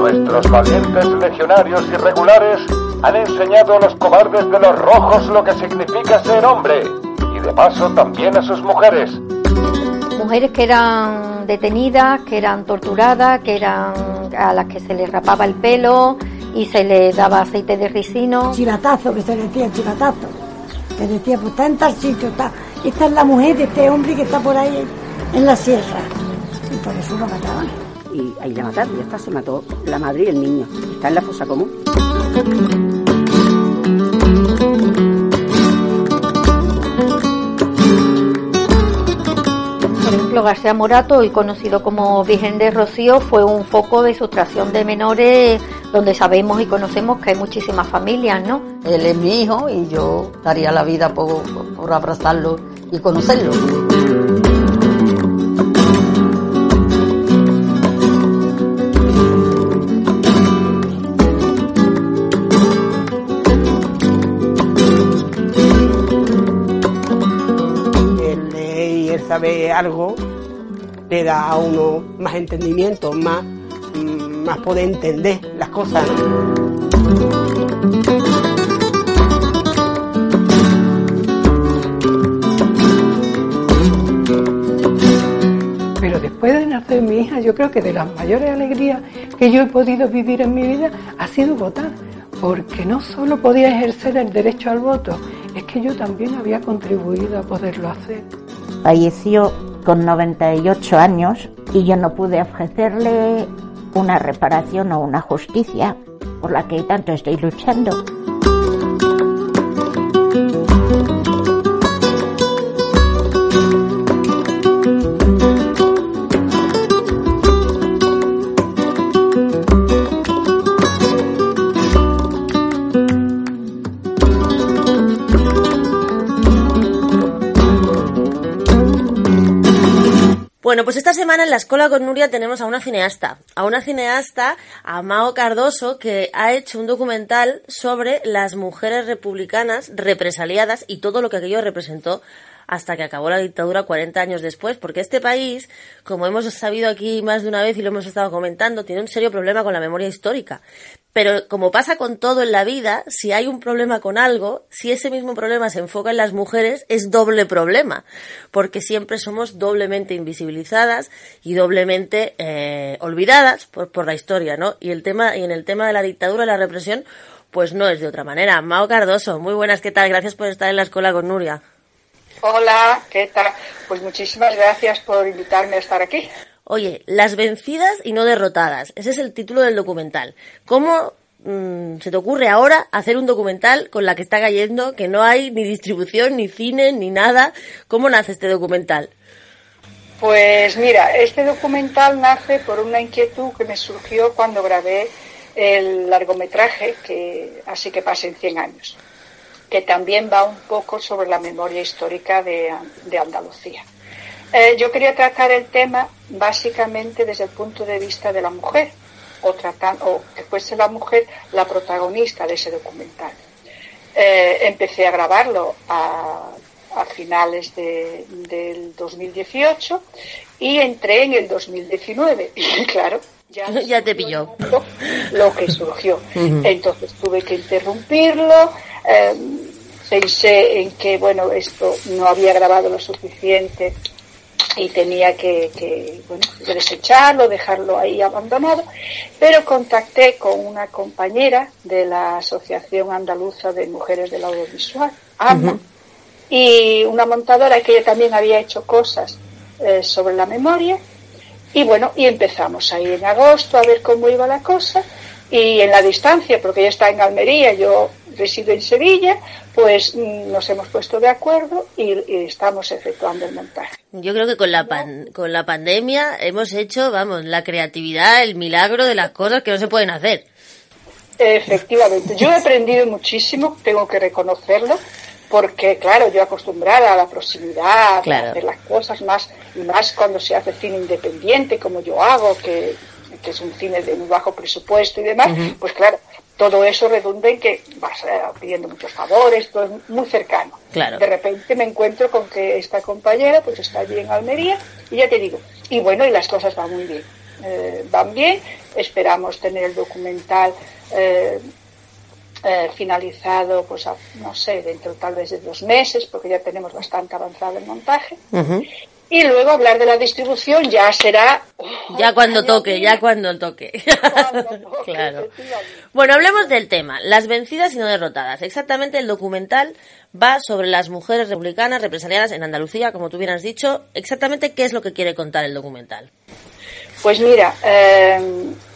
Nuestros valientes legionarios irregulares han enseñado a los cobardes de los rojos lo que significa ser hombre y de paso también a sus mujeres. Mujeres que eran detenidas, que eran torturadas, que eran a las que se les rapaba el pelo y se les daba aceite de ricino. Chivatazo, que se decía chivatazo. Que decía, pues está en tal sitio, está. Esta es la mujer de este hombre que está por ahí en la sierra. Y por eso lo mataban. y ahí la mataron, ya está, se mató la madre y el niño. Está en la fosa común. García Morato, hoy conocido como Virgen de Rocío, fue un foco de sustracción de menores donde sabemos y conocemos que hay muchísimas familias, ¿no? Él es mi hijo y yo daría la vida por, por abrazarlo y conocerlo. Algo le da a uno más entendimiento, más, mm, más poder entender las cosas. Pero después de nacer mi hija, yo creo que de las mayores alegrías que yo he podido vivir en mi vida ha sido votar, porque no solo podía ejercer el derecho al voto, es que yo también había contribuido a poderlo hacer. Falleció con 98 años y yo no pude ofrecerle una reparación o una justicia por la que tanto estoy luchando. Bueno, pues esta semana en la Escuela con Nuria tenemos a una cineasta, a una cineasta, a Mao Cardoso, que ha hecho un documental sobre las mujeres republicanas represaliadas y todo lo que aquello representó hasta que acabó la dictadura 40 años después, porque este país, como hemos sabido aquí más de una vez y lo hemos estado comentando, tiene un serio problema con la memoria histórica. Pero como pasa con todo en la vida, si hay un problema con algo, si ese mismo problema se enfoca en las mujeres, es doble problema, porque siempre somos doblemente invisibilizadas y doblemente eh, olvidadas por, por la historia, ¿no? Y el tema y en el tema de la dictadura la represión, pues no es de otra manera. Mao Cardoso, muy buenas, ¿qué tal? Gracias por estar en la escuela con Nuria. Hola, ¿qué tal? Pues muchísimas gracias por invitarme a estar aquí. Oye, las vencidas y no derrotadas. Ese es el título del documental. ¿Cómo mm, se te ocurre ahora hacer un documental con la que está cayendo, que no hay ni distribución, ni cine, ni nada? ¿Cómo nace este documental? Pues mira, este documental nace por una inquietud que me surgió cuando grabé el largometraje que así que pasen 100 años, que también va un poco sobre la memoria histórica de, de Andalucía. Eh, yo quería tratar el tema básicamente desde el punto de vista de la mujer, o, tratar, o que fuese la mujer la protagonista de ese documental. Eh, empecé a grabarlo a, a finales de, del 2018 y entré en el 2019. Y claro, ya, ya te pilló. Lo que surgió. Entonces tuve que interrumpirlo. Eh, pensé en que, bueno, esto no había grabado lo suficiente y tenía que, que, bueno, desecharlo, dejarlo ahí abandonado, pero contacté con una compañera de la Asociación Andaluza de Mujeres del Audiovisual, AMA, y una montadora que ella también había hecho cosas eh, sobre la memoria, y bueno, y empezamos ahí en agosto a ver cómo iba la cosa, y en la distancia, porque ella está en Almería, yo resido en Sevilla, pues mm, nos hemos puesto de acuerdo y, y estamos efectuando el montaje. Yo creo que con la pan- con la pandemia hemos hecho, vamos, la creatividad, el milagro de las cosas que no se pueden hacer. Efectivamente, yo he aprendido muchísimo, tengo que reconocerlo, porque claro, yo acostumbrada a la proximidad, Claro. a hacer las cosas más, y más cuando se hace cine independiente, como yo hago, que, que es un cine de muy bajo presupuesto y demás, pues claro, todo eso redunda en que vas eh, pidiendo muchos favores, todo es muy cercano. Claro. De repente me encuentro con que esta compañera pues está allí en Almería y ya te digo, y bueno, y las cosas van muy bien. Eh, van bien, esperamos tener el documental eh, eh, finalizado, pues a- no sé, dentro tal vez de dos meses, porque ya tenemos bastante avanzado el montaje. Y luego hablar de la distribución ya será Ya cuando toque, ya cuando toque. claro. Bueno, hablemos del tema, las vencidas y no derrotadas. Exactamente, el documental va sobre las mujeres republicanas represaliadas en Andalucía, como tú bien has dicho. Exactamente, ¿qué es lo que quiere contar el documental? Pues mira, eh,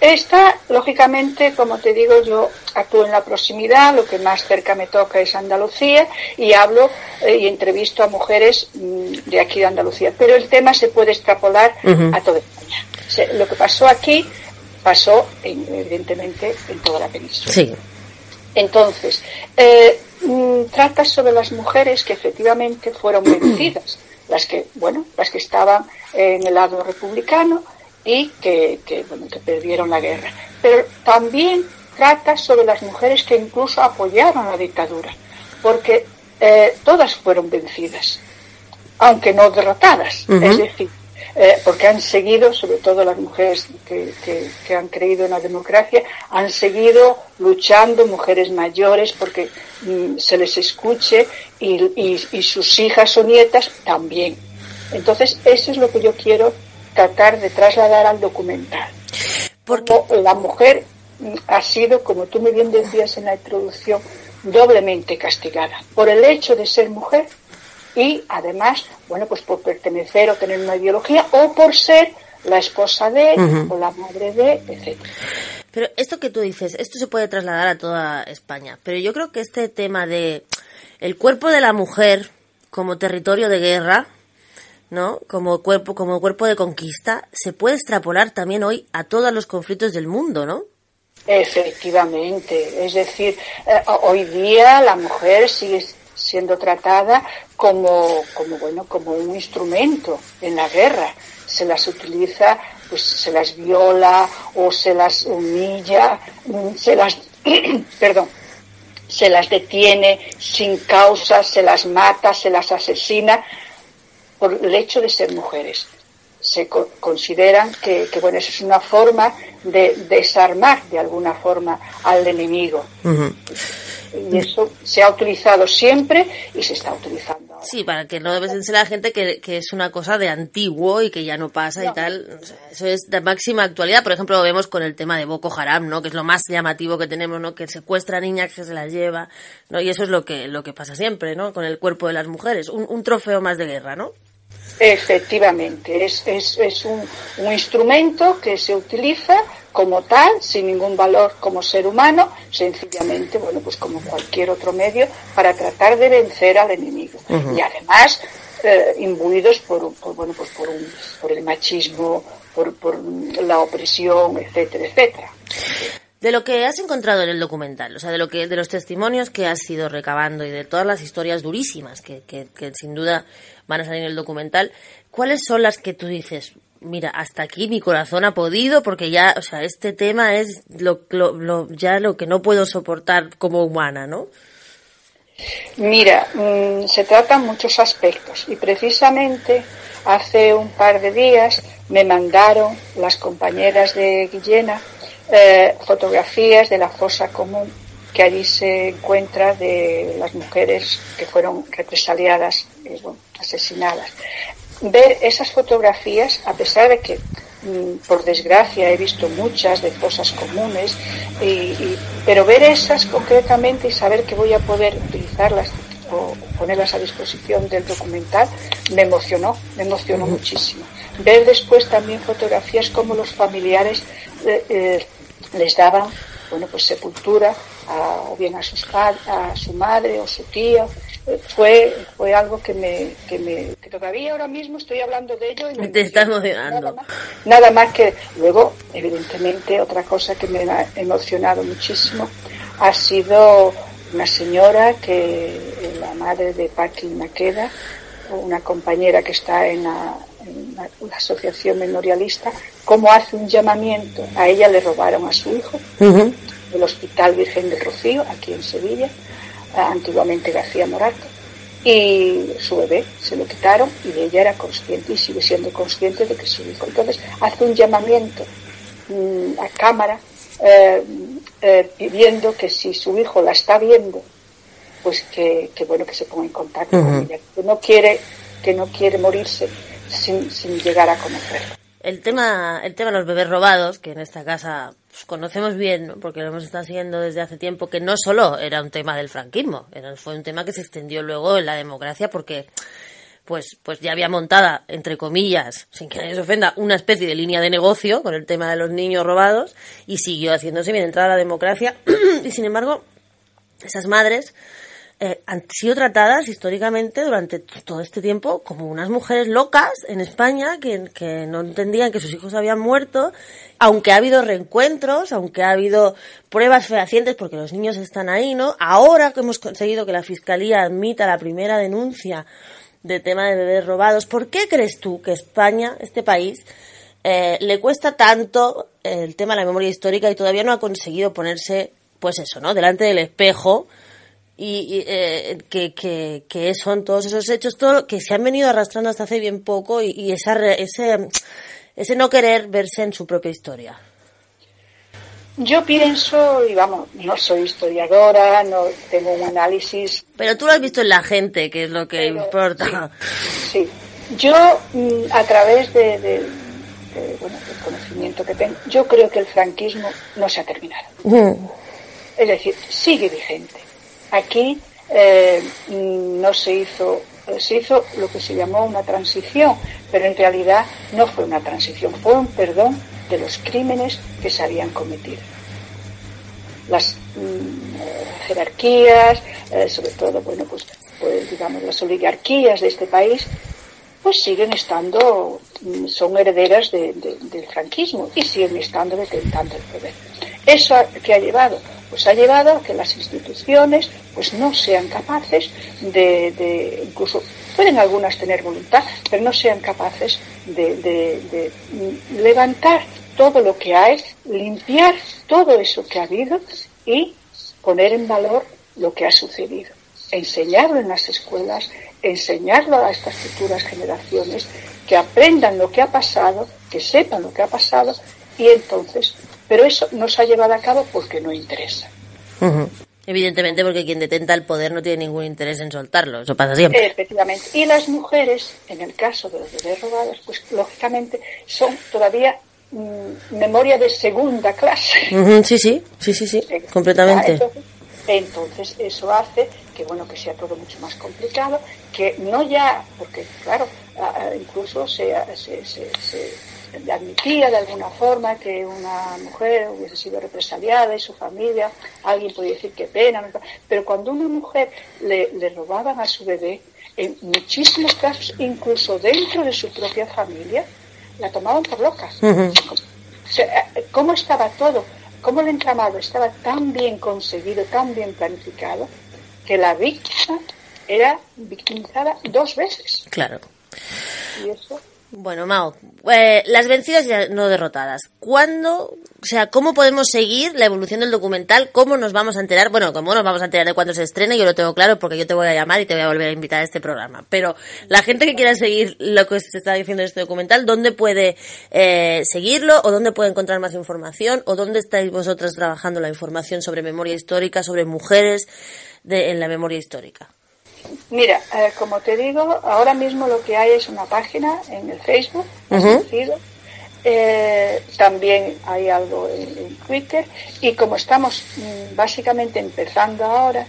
esta, lógicamente, como te digo, yo actúo en la proximidad, lo que más cerca me toca es Andalucía y hablo eh, y entrevisto a mujeres mm, de aquí de Andalucía. Pero el tema se puede extrapolar a toda España. Lo que pasó aquí pasó, en- evidentemente, en toda la península. Sí. Entonces, eh, mm, trata sobre las mujeres que efectivamente fueron vencidas, las que, bueno, las que estaban en el lado republicano y que, que, bueno, que perdieron la guerra. Pero también trata sobre las mujeres que incluso apoyaron la dictadura, porque eh, todas fueron vencidas, aunque no derrotadas. Es decir, eh, porque han seguido, sobre todo las mujeres que, que- que han creído en la democracia, han seguido luchando, mujeres mayores, porque mm, se les escuche y, y- y sus hijas o nietas también. Entonces, eso es lo que yo quiero tratar de trasladar al documental. Porque la mujer ha sido, como tú me bien decías en la introducción, doblemente castigada por el hecho de ser mujer y además, bueno, pues por pertenecer o tener una ideología o por ser la esposa de o la madre de, etc. Pero esto que tú dices, esto se puede trasladar a toda España. Pero yo creo que este tema de el cuerpo de la mujer como territorio de guerra, ¿no? Como cuerpo, como cuerpo de conquista, se puede extrapolar también hoy a todos los conflictos del mundo, ¿no? Efectivamente, es decir, eh, hoy día la mujer sigue siendo tratada como, como bueno, como un instrumento en la guerra. Se las utiliza, pues se las viola o se las humilla, mm, se las, perdón, se las detiene sin causa, se las mata, se las asesina por el hecho de ser mujeres. Se co- consideran que, que, bueno, eso es una forma de desarmar de alguna forma al enemigo. Y eso se ha utilizado siempre y se está utilizando ahora. Sí, para que no piense la gente que, que es una cosa de antiguo y que ya no pasa y tal. O sea, eso es de máxima actualidad. Por ejemplo, lo vemos con el tema de Boko Haram, ¿no? Que es lo más llamativo que tenemos, ¿no? Que secuestra niñas, que se las lleva, ¿no? Y eso es lo que, lo que pasa siempre, ¿no? Con el cuerpo de las mujeres. Un, un trofeo más de guerra, ¿no? Efectivamente, es, es, es un, un instrumento que se utiliza como tal, sin ningún valor como ser humano, sencillamente, bueno, pues como cualquier otro medio para tratar de vencer al enemigo. Y además, eh, imbuidos por, un- por, bueno, pues por, un, por el machismo, por, por la opresión, etcétera, etcétera. De lo que has encontrado en el documental, o sea, de lo que, de los testimonios que has ido recabando y de todas las historias durísimas que, que, que sin duda van a salir en el documental, ¿cuáles son las que tú dices, mira, hasta aquí mi corazón ha podido porque ya, o sea, este tema es lo, lo, ya lo que no puedo soportar como humana, ¿no? Mira, mm, se tratan muchos aspectos y precisamente hace un par de días me mandaron las compañeras de Guillena eh, fotografías de la fosa común que allí se encuentra de las mujeres que fueron represaliadas, eh, bueno, asesinadas. Ver esas fotografías, a pesar de que mm, por desgracia he visto muchas de fosas comunes, y- y- pero ver esas concretamente y saber que voy a poder utilizarlas o ponerlas a disposición del documental me emocionó, me emocionó muchísimo. Ver después también fotografías como los familiares eh, eh, les daban bueno pues sepultura a- o bien a sus a su madre o su tía Eh, fue fue algo que me, que me que todavía ahora mismo estoy hablando de ello y me Te está emociona. emocionando. Nada más que luego, evidentemente, otra cosa que me ha emocionado muchísimo ha sido una señora que en la madre de Paqui Maqueda, una compañera que está en la, la asociación memorialista, cómo hace un llamamiento. A ella le robaron a su hijo del Hospital Virgen del Rocío, aquí en Sevilla, ah, antiguamente García Morato, y su bebé se lo quitaron y ella era consciente y sigue siendo consciente de que su hijo. Entonces hace un llamamiento mm, a cámara eh, eh, pidiendo que si su hijo la está viendo, pues que, que bueno que se ponga en contacto con ella, que no quiere que no quiere morirse sin, llegar a conocerlo. El tema, el tema de los bebés robados, que en esta casa pues, conocemos bien, porque lo hemos estado siguiendo desde hace tiempo, que no solo era un tema del franquismo, era, fue un tema que se extendió luego en la democracia porque pues, pues ya había montada, entre comillas, sin que nadie se ofenda, una especie de línea de negocio con el tema de los niños robados y siguió haciéndose bien entrada la democracia y sin embargo esas madres eh, han sido tratadas históricamente durante todo este tiempo como unas mujeres locas en España que, que no entendían que sus hijos habían muerto, aunque ha habido reencuentros, aunque ha habido pruebas fehacientes porque los niños están ahí, ¿no? Ahora que hemos conseguido que la Fiscalía admita la primera denuncia de tema de bebés robados, ¿por qué crees tú que España, este país, eh, le cuesta tanto el tema de la memoria histórica y todavía no ha conseguido ponerse, pues eso, ¿no? Delante del espejo y, y, eh, que, que, que son todos esos hechos todo que se han venido arrastrando hasta hace bien poco y, y esa, re- ese, ese no querer verse en su propia historia. Yo pienso, y vamos, no soy historiadora, no tengo un análisis Pero tú lo has visto en la gente, que es lo que Pero, importa. Sí, yo mm, a través de, de- de, bueno, del conocimiento que tengo, yo creo que el franquismo no se ha terminado. Es decir, sigue vigente. Aquí eh, no se hizo, se hizo lo que se llamó una transición, pero en realidad no fue una transición, fue un perdón de los crímenes que se habían cometido. Las mm, jerarquías, eh, sobre todo, bueno, pues, pues digamos las oligarquías de este país, pues siguen estando, mm, son herederas de- de- del franquismo y siguen estando detentando el poder. ¿Eso qué ha llevado? Pues ha llevado a que las instituciones pues no sean capaces de, de- incluso pueden algunas tener voluntad, pero no sean capaces de, de- de, levantar todo lo que hay, limpiar todo eso que ha habido y poner en valor lo que ha sucedido. Enseñarlo en las escuelas, enseñarlo a estas futuras generaciones, que aprendan lo que ha pasado, que sepan lo que ha pasado y entonces, pero eso no se ha llevado a cabo porque no interesa. Evidentemente porque quien detenta el poder no tiene ningún interés en soltarlo, eso pasa siempre. Efectivamente. Y las mujeres, en el caso de los bebés robados, pues lógicamente son todavía mm, memoria de segunda clase. Sí, sí, sí, sí, sí, completamente. Entonces, entonces, eso hace que bueno que sea todo mucho más complicado, que no ya, porque claro, incluso se, se, se- se- se admitía de alguna forma que una mujer hubiese sido represaliada y su familia, alguien podía decir qué pena, pero cuando una mujer le, le robaban a su bebé, en muchísimos casos, incluso dentro de su propia familia, la tomaban por locas. O sea, eh, ¿Cómo estaba todo? ¿Cómo el entramado estaba tan bien conseguido, tan bien planificado, que la víctima era victimizada dos veces? Claro. Y eso, Bueno, Mao, eh, las vencidas y no derrotadas. ¿Cuándo, o sea, cómo podemos seguir la evolución del documental? ¿Cómo nos vamos a enterar? Bueno, cómo nos vamos a enterar de cuándo se estrena, yo lo tengo claro porque yo te voy a llamar y te voy a volver a invitar a este programa. Pero la gente que quiera seguir lo que se está diciendo en este documental, ¿dónde puede eh, seguirlo o dónde puede encontrar más información o dónde estáis vosotras trabajando la información sobre memoria histórica, sobre mujeres de, en la memoria histórica? Mira, eh, como te digo, ahora mismo lo que hay es una página en el Facebook, Ujú. sencillo. Eh, también hay algo en, en Twitter y como estamos mm, básicamente empezando ahora,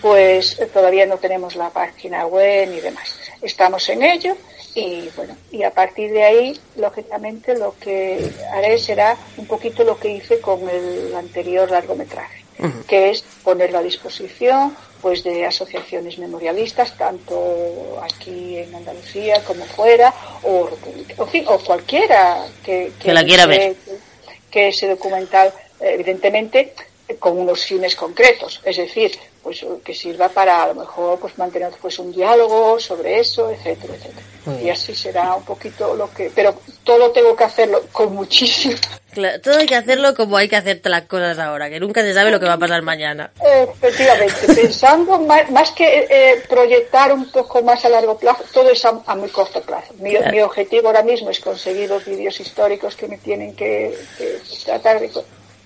pues eh, todavía no tenemos la página web ni demás. Estamos en ello y bueno, y a partir de ahí, lógicamente, lo que haré será un poquito lo que hice con el anterior largometraje, que es ponerlo a disposición pues de asociaciones memorialistas, tanto aquí en Andalucía como fuera, o, o, o cualquiera que, Que la quiera ver. que- ese documental, evidentemente, con unos fines concretos, es decir, pues que sirva para a lo mejor pues mantener pues un diálogo sobre eso, etcétera, etcétera. Y así será un poquito lo que, pero todo tengo que hacerlo con muchísimo. Claro, todo hay que hacerlo como hay que hacer las cosas ahora, que nunca se sabe lo que va a pasar mañana. Efectivamente, pensando más, más que eh, proyectar un poco más a largo plazo, todo es a, a muy corto plazo. Mi, Claro. mi objetivo ahora mismo es conseguir los vídeos históricos que me tienen que, que tratar de,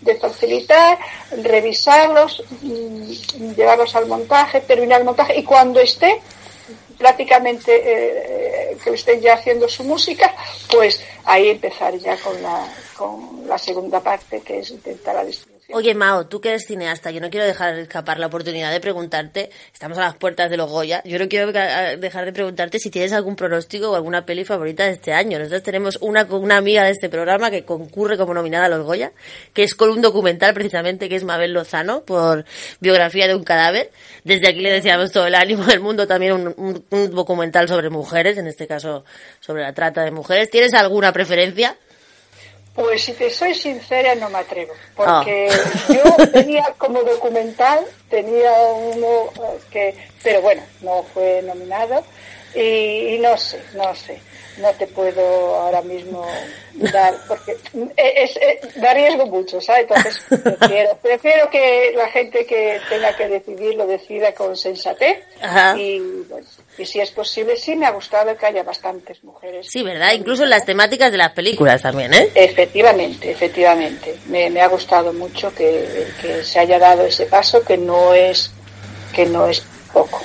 de facilitar, revisarlos, mm, llevarlos al montaje, terminar el montaje y cuando esté prácticamente eh, que estén ya haciendo su música, pues ahí empezar ya con la, con la segunda parte que es intentar la distribución. Oye, Mao, tú que eres cineasta, yo no quiero dejar escapar la oportunidad de preguntarte, estamos a las puertas de los Goya, yo no quiero dejar de preguntarte si tienes algún pronóstico o alguna peli favorita de este año. Nosotros tenemos una con una amiga de este programa que concurre como nominada a los Goya, que es con un documental precisamente que es Mabel Lozano por biografía de un cadáver. Desde aquí le deseamos todo el ánimo del mundo, también un, un- un documental sobre mujeres, en este caso sobre la trata de mujeres. ¿Tienes alguna preferencia? Pues si te soy sincera, no me atrevo, Ah. porque yo tenía como documental, tenía uno eh, que, pero bueno, no fue nominado y, y no sé, no sé, no te puedo ahora mismo dar, porque es, es- da riesgo mucho, ¿sabes? Entonces prefiero, prefiero que la gente que tenga que decidir lo decida con sensatez Ajá. y, bueno, y si es posible, sí me ha gustado que haya bastantes mujeres Sí, ¿verdad? Incluso en las temáticas de las películas también, ¿eh? Efectivamente, efectivamente. Me, me ha gustado mucho que, que se haya dado ese paso, que no es que no es poco.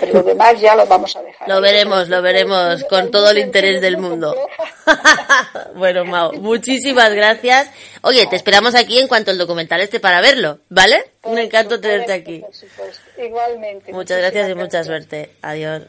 Pero lo demás ya lo vamos a dejar. Lo veremos, lo veremos con todo el interés del mundo. bueno, Mao, muchísimas gracias. Oye, te esperamos aquí en cuanto el documental esté para verlo, ¿vale? Un encanto tenerte aquí. Igualmente. Muchas gracias y mucha suerte. Adiós.